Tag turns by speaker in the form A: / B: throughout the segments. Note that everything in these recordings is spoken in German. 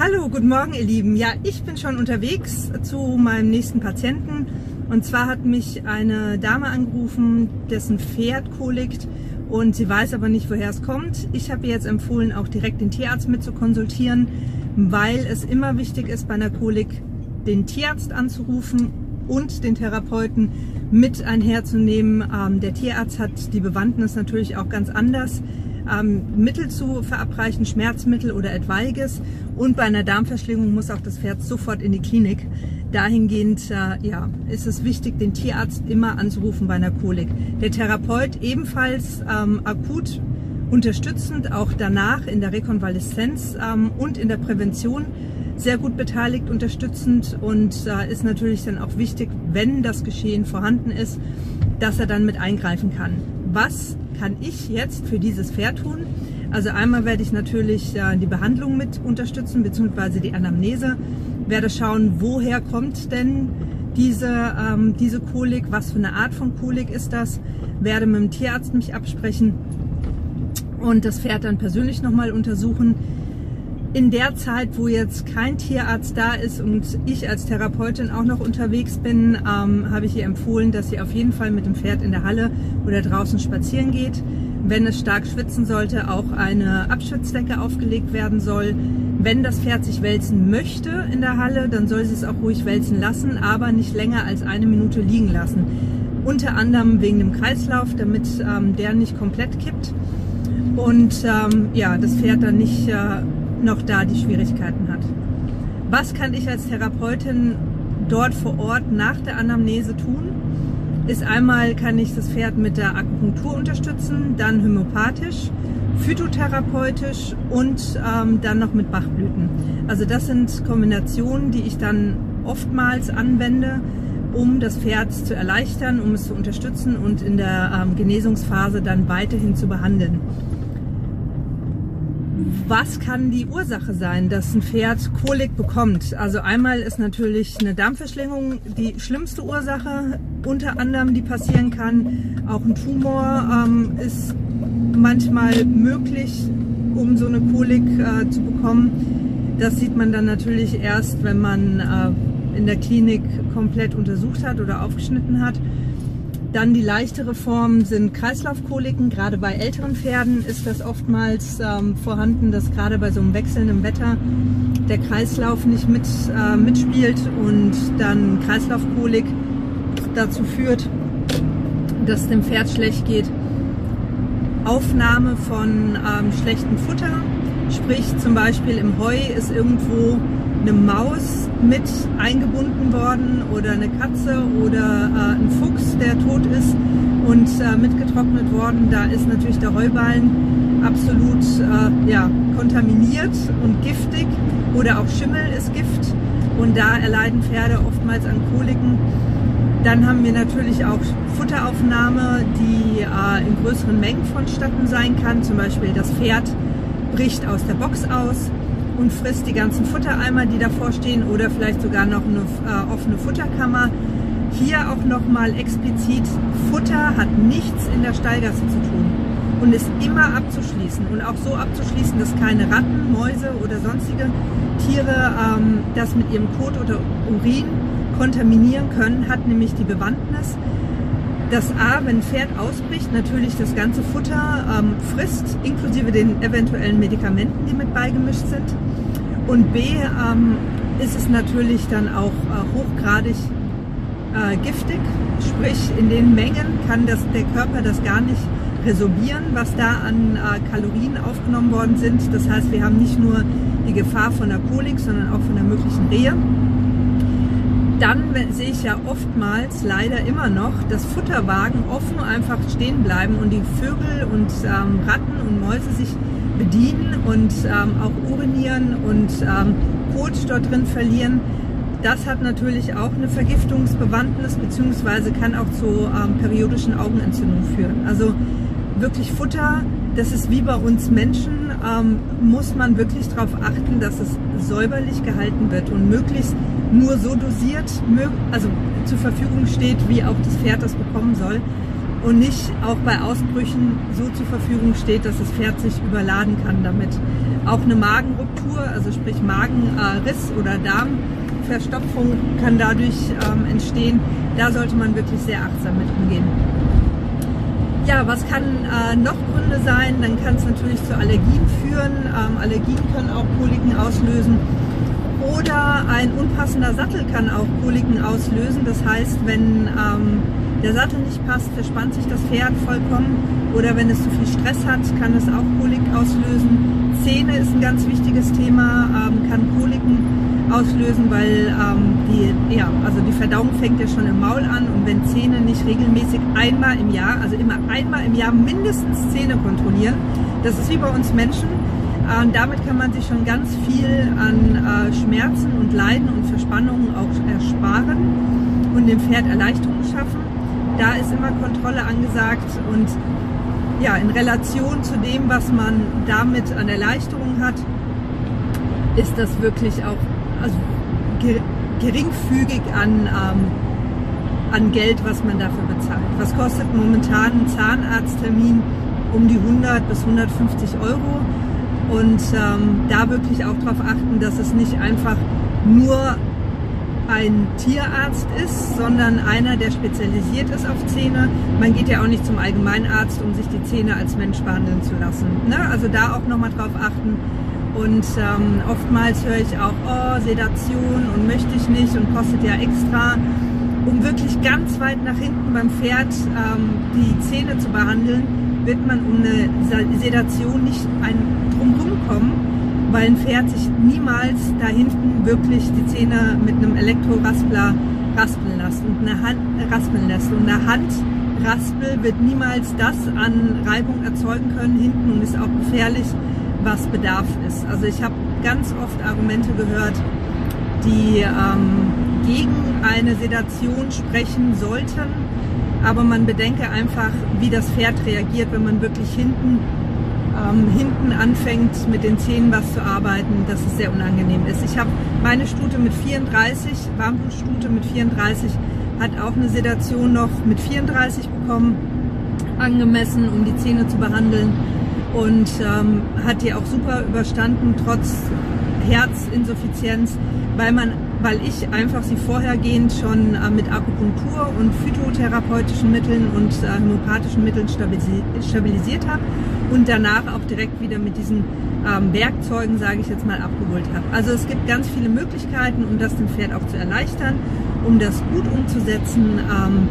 A: Hallo, guten Morgen ihr Lieben. Ja, ich bin schon unterwegs zu meinem nächsten Patienten. Und zwar hat mich eine Dame angerufen, dessen Pferd kolikt und sie weiß aber nicht, woher es kommt. Ich habe ihr jetzt empfohlen, auch direkt den Tierarzt mit zu konsultieren, weil es immer wichtig ist, bei einer Kolik den Tierarzt anzurufen und den Therapeuten mit einherzunehmen. Ähm, der Tierarzt hat die Bewandtnis natürlich auch ganz anders ähm, Mittel zu verabreichen, Schmerzmittel oder etwaiges. Und bei einer Darmverschlingung muss auch das Pferd sofort in die Klinik. Dahingehend äh, ja, ist es wichtig, den Tierarzt immer anzurufen bei einer Kolik. Der Therapeut ebenfalls ähm, akut unterstützend, auch danach in der Rekonvaleszenz ähm, und in der Prävention sehr gut beteiligt, unterstützend und äh, ist natürlich dann auch wichtig, wenn das Geschehen vorhanden ist, dass er dann mit eingreifen kann. Was kann ich jetzt für dieses Pferd tun? Also einmal werde ich natürlich äh, die Behandlung mit unterstützen, beziehungsweise die Anamnese. Werde schauen, woher kommt denn diese, ähm, diese Kolik, was für eine Art von Kolik ist das. Werde mit dem Tierarzt mich absprechen und das Pferd dann persönlich nochmal untersuchen. In der Zeit, wo jetzt kein Tierarzt da ist und ich als Therapeutin auch noch unterwegs bin, ähm, habe ich ihr empfohlen, dass sie auf jeden Fall mit dem Pferd in der Halle oder draußen spazieren geht. Wenn es stark schwitzen sollte, auch eine Abschwitzdecke aufgelegt werden soll. Wenn das Pferd sich wälzen möchte in der Halle, dann soll sie es auch ruhig wälzen lassen, aber nicht länger als eine Minute liegen lassen. Unter anderem wegen dem Kreislauf, damit ähm, der nicht komplett kippt und ähm, ja, das Pferd dann nicht äh, noch da die Schwierigkeiten hat. Was kann ich als Therapeutin dort vor Ort nach der Anamnese tun? Ist einmal kann ich das Pferd mit der Akupunktur unterstützen, dann homöopathisch, phytotherapeutisch und ähm, dann noch mit Bachblüten. Also das sind Kombinationen, die ich dann oftmals anwende, um das Pferd zu erleichtern, um es zu unterstützen und in der ähm, Genesungsphase dann weiterhin zu behandeln was kann die Ursache sein, dass ein Pferd Kolik bekommt? Also einmal ist natürlich eine Darmverschlingung die schlimmste Ursache, unter anderem die passieren kann. Auch ein Tumor ähm, ist manchmal möglich, um so eine Kolik äh, zu bekommen. Das sieht man dann natürlich erst, wenn man äh, in der Klinik komplett untersucht hat oder aufgeschnitten hat. Dann die leichtere Form sind Kreislaufkoliken. Gerade bei älteren Pferden ist das oftmals ähm, vorhanden, dass gerade bei so einem wechselnden Wetter der Kreislauf nicht mit, äh, mitspielt und dann Kreislaufkolik dazu führt, dass dem Pferd schlecht geht. Aufnahme von ähm, schlechtem Futter, sprich zum Beispiel im Heu ist irgendwo eine Maus mit eingebunden worden oder eine Katze oder äh, ein Fuchs, der tot ist und äh, mitgetrocknet worden. Da ist natürlich der Heuballen absolut äh, ja, kontaminiert und giftig oder auch Schimmel ist Gift und da erleiden Pferde oftmals an Koliken. Dann haben wir natürlich auch Futteraufnahme, die äh, in größeren Mengen vonstatten sein kann. Zum Beispiel das Pferd bricht aus der Box aus und frisst die ganzen Futtereimer, die davor stehen oder vielleicht sogar noch eine äh, offene Futterkammer. Hier auch nochmal explizit, Futter hat nichts in der Stallgasse zu tun und ist immer abzuschließen und auch so abzuschließen, dass keine Ratten, Mäuse oder sonstige Tiere ähm, das mit ihrem Kot oder Urin kontaminieren können, hat nämlich die Bewandtnis, dass A, wenn ein Pferd ausbricht, natürlich das ganze Futter ähm, frisst, inklusive den eventuellen Medikamenten, die mit beigemischt sind. Und B, ähm, ist es natürlich dann auch äh, hochgradig äh, giftig, sprich in den Mengen kann das, der Körper das gar nicht resorbieren, was da an äh, Kalorien aufgenommen worden sind. Das heißt, wir haben nicht nur die Gefahr von der Kolik, sondern auch von der möglichen Rehe dann sehe ich ja oftmals leider immer noch, dass Futterwagen offen einfach stehen bleiben und die Vögel und ähm, Ratten und Mäuse sich bedienen und ähm, auch urinieren und ähm, Kot dort drin verlieren. Das hat natürlich auch eine Vergiftungsbewandtnis beziehungsweise kann auch zu ähm, periodischen Augenentzündungen führen. Also wirklich Futter, das ist wie bei uns Menschen, ähm, muss man wirklich darauf achten, dass es säuberlich gehalten wird und möglichst nur so dosiert, also zur Verfügung steht, wie auch das Pferd das bekommen soll. und nicht auch bei Ausbrüchen so zur Verfügung steht, dass das Pferd sich überladen kann damit. Auch eine Magenruptur, also sprich Magenriss oder Darmverstopfung kann dadurch ähm, entstehen. Da sollte man wirklich sehr achtsam mit umgehen. Ja, was kann äh, noch Gründe sein? Dann kann es natürlich zu Allergien führen. Ähm, Allergien können auch Koliken auslösen. Oder ein unpassender Sattel kann auch Koliken auslösen. Das heißt, wenn ähm, der Sattel nicht passt, verspannt sich das Pferd vollkommen. Oder wenn es zu viel Stress hat, kann es auch Kolik auslösen. Zähne ist ein ganz wichtiges Thema, ähm, kann Koliken auslösen, weil ähm, die, ja, also die Verdauung fängt ja schon im Maul an und wenn Zähne nicht regelmäßig einmal im Jahr, also immer einmal im Jahr mindestens Zähne kontrollieren, das ist wie bei uns Menschen, und damit kann man sich schon ganz viel an äh, Schmerzen und Leiden und Verspannungen auch ersparen und dem Pferd Erleichterung schaffen. Da ist immer Kontrolle angesagt und ja, in Relation zu dem, was man damit an Erleichterung hat, ist das wirklich auch also geringfügig an, ähm, an Geld, was man dafür bezahlt. Was kostet momentan ein Zahnarzttermin? Um die 100 bis 150 Euro. Und ähm, da wirklich auch darauf achten, dass es nicht einfach nur ein Tierarzt ist, sondern einer, der spezialisiert ist auf Zähne. Man geht ja auch nicht zum Allgemeinarzt, um sich die Zähne als Mensch behandeln zu lassen. Ne? Also da auch nochmal drauf achten. Und ähm, oftmals höre ich auch, oh, Sedation und möchte ich nicht und kostet ja extra. Um wirklich ganz weit nach hinten beim Pferd ähm, die Zähne zu behandeln, wird man um eine Sedation nicht drumherum kommen weil ein Pferd sich niemals da hinten wirklich die Zähne mit einem Elektroraspler raspeln lässt und eine Hand raspeln lässt. Und eine Handraspel wird niemals das an Reibung erzeugen können hinten und ist auch gefährlich, was Bedarf ist. Also ich habe ganz oft Argumente gehört, die ähm, gegen eine Sedation sprechen sollten, aber man bedenke einfach, wie das Pferd reagiert, wenn man wirklich hinten ähm, hinten anfängt mit den Zähnen was zu arbeiten, dass es sehr unangenehm ist. Ich habe meine Stute mit 34, Warmblutstute mit 34, hat auch eine Sedation noch mit 34 bekommen, angemessen, um die Zähne zu behandeln und ähm, hat die auch super überstanden, trotz Herzinsuffizienz, weil man weil ich einfach sie vorhergehend schon äh, mit Akupunktur und phytotherapeutischen Mitteln und äh, homöopathischen Mitteln stabilisi stabilisiert habe und danach auch direkt wieder mit diesen ähm, Werkzeugen, sage ich jetzt mal, abgeholt habe. Also es gibt ganz viele Möglichkeiten, um das dem Pferd auch zu erleichtern, um das gut umzusetzen. Ähm,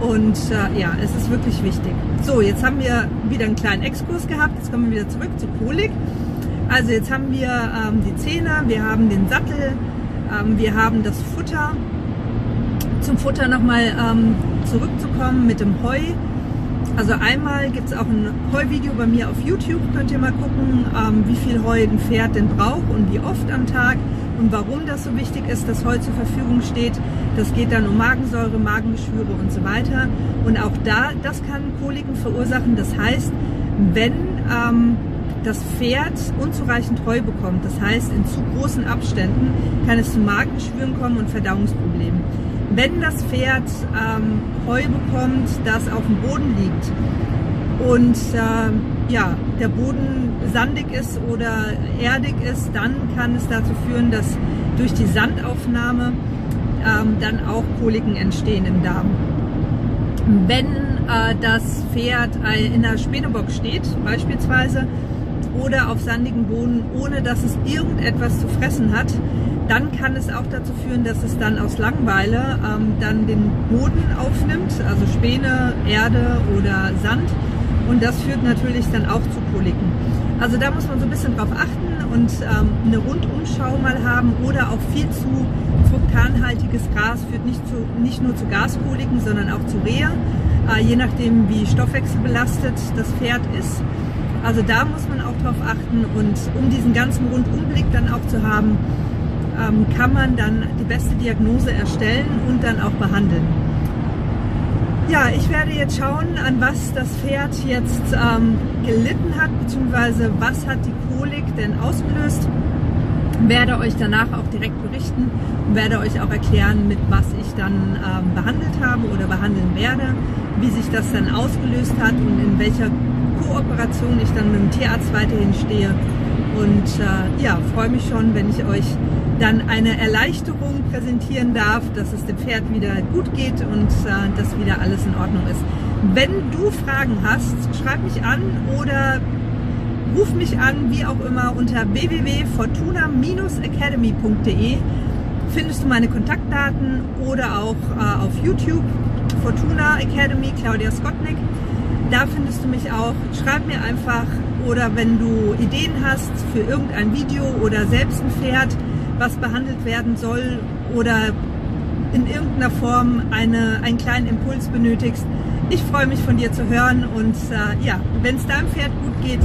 A: und äh, ja, es ist wirklich wichtig. So, jetzt haben wir wieder einen kleinen Exkurs gehabt. Jetzt kommen wir wieder zurück zu Kolik. Also jetzt haben wir ähm, die Zähne, wir haben den Sattel, ähm, wir haben das Futter. Zum Futter nochmal ähm, zurückzukommen mit dem Heu. Also einmal gibt es auch ein Heuvideo bei mir auf YouTube, könnt ihr mal gucken, ähm, wie viel Heu ein Pferd denn braucht und wie oft am Tag und warum das so wichtig ist, dass Heu zur Verfügung steht. Das geht dann um Magensäure, Magengeschwüre und so weiter. Und auch da, das kann Koliken verursachen. Das heißt, wenn ähm, das Pferd unzureichend Heu bekommt, das heißt in zu großen Abständen, kann es zu Magenschwüren kommen und Verdauungsproblemen. Wenn das Pferd ähm, Heu bekommt, das auf dem Boden liegt und äh, ja, der Boden sandig ist oder erdig ist, dann kann es dazu führen, dass durch die Sandaufnahme ähm, dann auch Koliken entstehen im Darm. Wenn äh, das Pferd in der Spänebock steht, beispielsweise, oder auf sandigen Boden, ohne dass es irgendetwas zu fressen hat, dann kann es auch dazu führen, dass es dann aus Langeweile ähm, dann den Boden aufnimmt, also Späne, Erde oder Sand. Und das führt natürlich dann auch zu Koliken. Also da muss man so ein bisschen drauf achten und ähm, eine Rundumschau mal haben oder auch viel zu fruktanhaltiges Gras führt nicht, zu, nicht nur zu Gaskoliken, sondern auch zu Rehe, äh, je nachdem wie stoffwechselbelastet das Pferd ist. Also da muss man auch drauf achten und um diesen ganzen Rundumblick dann auch zu haben, ähm, kann man dann die beste Diagnose erstellen und dann auch behandeln. Ja, ich werde jetzt schauen, an was das Pferd jetzt ähm, gelitten hat, beziehungsweise was hat die Kolik denn ausgelöst. Werde euch danach auch direkt berichten und werde euch auch erklären, mit was ich dann ähm, behandelt habe oder behandeln werde wie sich das dann ausgelöst hat und in welcher Kooperation ich dann mit dem Tierarzt weiterhin stehe. Und äh, ja, freue mich schon, wenn ich euch dann eine Erleichterung präsentieren darf, dass es dem Pferd wieder gut geht und äh, dass wieder alles in Ordnung ist. Wenn du Fragen hast, schreib mich an oder ruf mich an, wie auch immer, unter www.fortuna-academy.de findest du meine Kontaktdaten oder auch äh, auf YouTube Fortuna Academy Claudia Skotnick. Da findest du mich auch. Schreib mir einfach oder wenn du Ideen hast für irgendein Video oder selbst ein Pferd, was behandelt werden soll oder in irgendeiner Form eine, einen kleinen Impuls benötigst. Ich freue mich von dir zu hören und äh, ja, wenn es deinem Pferd gut geht,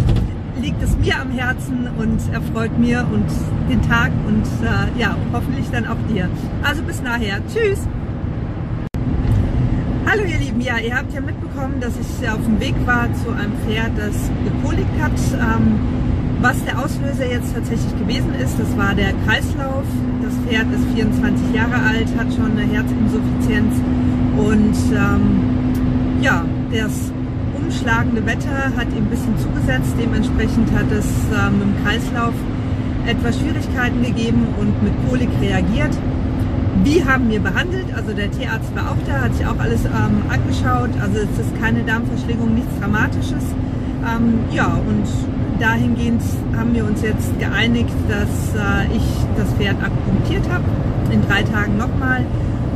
A: liegt es mir am Herzen und erfreut mir und den Tag und äh, ja, hoffentlich dann auch dir. Also bis nachher. Tschüss! Hallo ihr Lieben, ja, ihr habt ja mitbekommen, dass ich auf dem Weg war zu einem Pferd, das gekoligt hat. Ähm, was der Auslöser jetzt tatsächlich gewesen ist, das war der Kreislauf. Das Pferd ist 24 Jahre alt, hat schon eine Herzinsuffizienz und ähm, ja, das umschlagende Wetter hat ihm ein bisschen zugesetzt. Dementsprechend hat es ähm, im Kreislauf etwas Schwierigkeiten gegeben und mit Kolik reagiert. Die haben wir behandelt, also der Tierarzt war auch da, hat sich auch alles ähm, angeschaut. Also es ist keine Darmverschlingung, nichts Dramatisches. Ähm, ja, und dahingehend haben wir uns jetzt geeinigt, dass äh, ich das Pferd akupunktiert habe, in drei Tagen nochmal.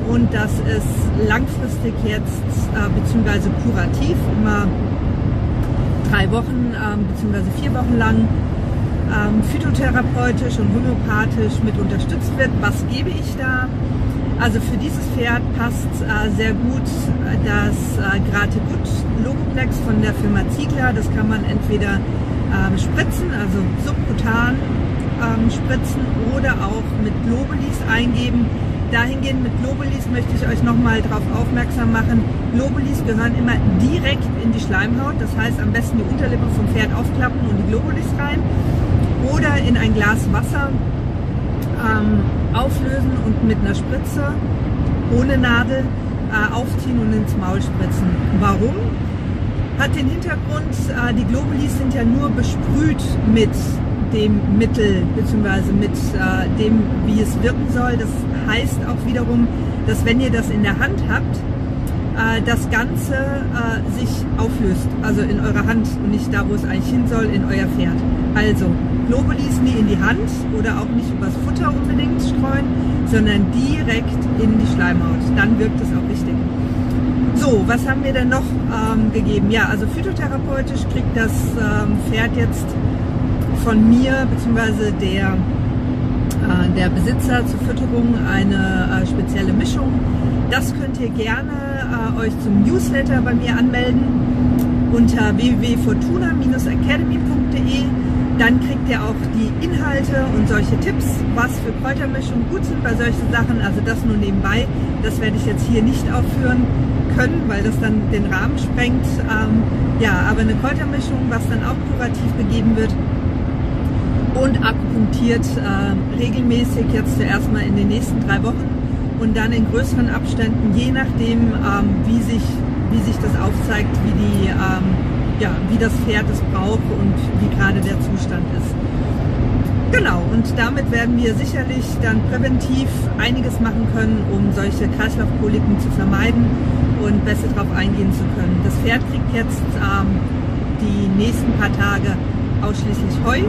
A: Und dass es langfristig jetzt, äh, beziehungsweise kurativ, immer drei Wochen, äh, beziehungsweise vier Wochen lang ähm, phytotherapeutisch und homöopathisch mit unterstützt wird. Was gebe ich da? Also für dieses Pferd passt äh, sehr gut äh, das äh, Grategut Logoplex von der Firma Ziegler. Das kann man entweder ähm, spritzen, also subkutan ähm, spritzen oder auch mit Globulis eingeben. Dahingehend mit Globulis möchte ich euch nochmal darauf aufmerksam machen. Globulis gehören immer direkt in die Schleimhaut. Das heißt am besten die Unterlippe vom Pferd aufklappen und die Globulis rein. Oder in ein Glas Wasser ähm, auflösen und mit einer Spritze ohne Nadel äh, aufziehen und ins Maul spritzen. Warum? Hat den Hintergrund, äh, die Globulis sind ja nur besprüht mit dem Mittel bzw. mit äh, dem, wie es wirken soll. Das heißt auch wiederum, dass wenn ihr das in der Hand habt, äh, das Ganze äh, sich auflöst, also in eurer Hand und nicht da, wo es eigentlich hin soll, in euer Pferd. Also Globulis nie in die Hand oder auch nicht übers Futter unbedingt streuen, sondern direkt in die Schleimhaut. Dann wirkt es auch richtig. So, was haben wir denn noch ähm, gegeben? Ja, also phytotherapeutisch kriegt das ähm, Pferd jetzt von mir bzw. der, der Besitzer zur Fütterung eine äh, spezielle Mischung. Das könnt ihr gerne äh, euch zum Newsletter bei mir anmelden unter www.fortuna-academy.de dann kriegt ihr auch die Inhalte und solche Tipps, was für Kräutermischungen gut sind bei solchen Sachen. Also das nur nebenbei. Das werde ich jetzt hier nicht aufführen können, weil das dann den Rahmen sprengt. Ähm, ja, aber eine Kräutermischung, was dann auch kurativ gegeben wird und akupunktiert äh, regelmäßig jetzt zuerst mal in den nächsten drei Wochen und dann in größeren Abständen, je nachdem, ähm, wie, sich, wie sich das aufzeigt, wie die ähm, ja, wie das Pferd es braucht und wie gerade der Zustand ist. Genau, und damit werden wir sicherlich dann präventiv einiges machen können, um solche Kreislaufkoliken zu vermeiden und besser darauf eingehen zu können. Das Pferd kriegt jetzt ähm, die nächsten paar Tage ausschließlich Heu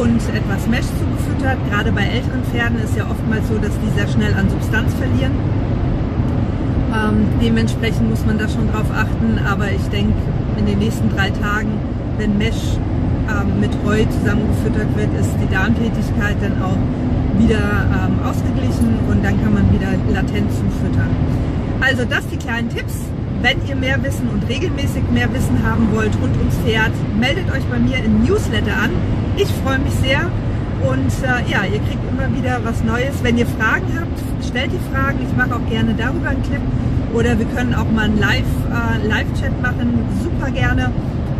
A: und etwas Mesh zugefüttert. Gerade bei älteren Pferden ist ja oftmals so, dass die sehr schnell an Substanz verlieren. Ähm, dementsprechend muss man da schon drauf achten, aber ich denke, in den nächsten drei Tagen, wenn Mesh ähm, mit Heu zusammengefüttert wird, ist die Darmtätigkeit dann auch wieder ähm, ausgeglichen und dann kann man wieder latent zufüttern. Also das die kleinen Tipps. Wenn ihr mehr Wissen und regelmäßig mehr Wissen haben wollt rund ums Pferd, meldet euch bei mir im Newsletter an. Ich freue mich sehr und äh, ja, ihr kriegt immer wieder was Neues. Wenn ihr Fragen habt, stellt die Fragen. Ich mache auch gerne darüber einen Clip oder wir können auch mal einen Live-Chat äh, Live machen, super gerne.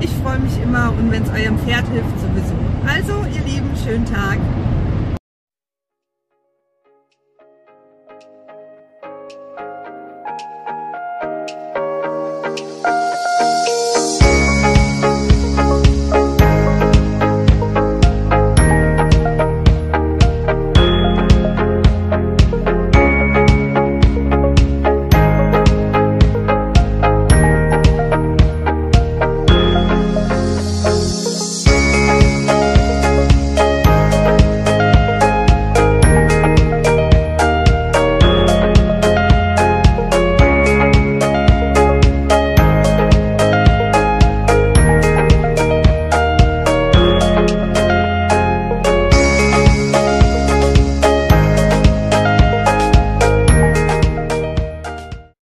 A: Ich freue mich immer und wenn es eurem Pferd hilft, sowieso. Also, ihr Lieben, schönen Tag.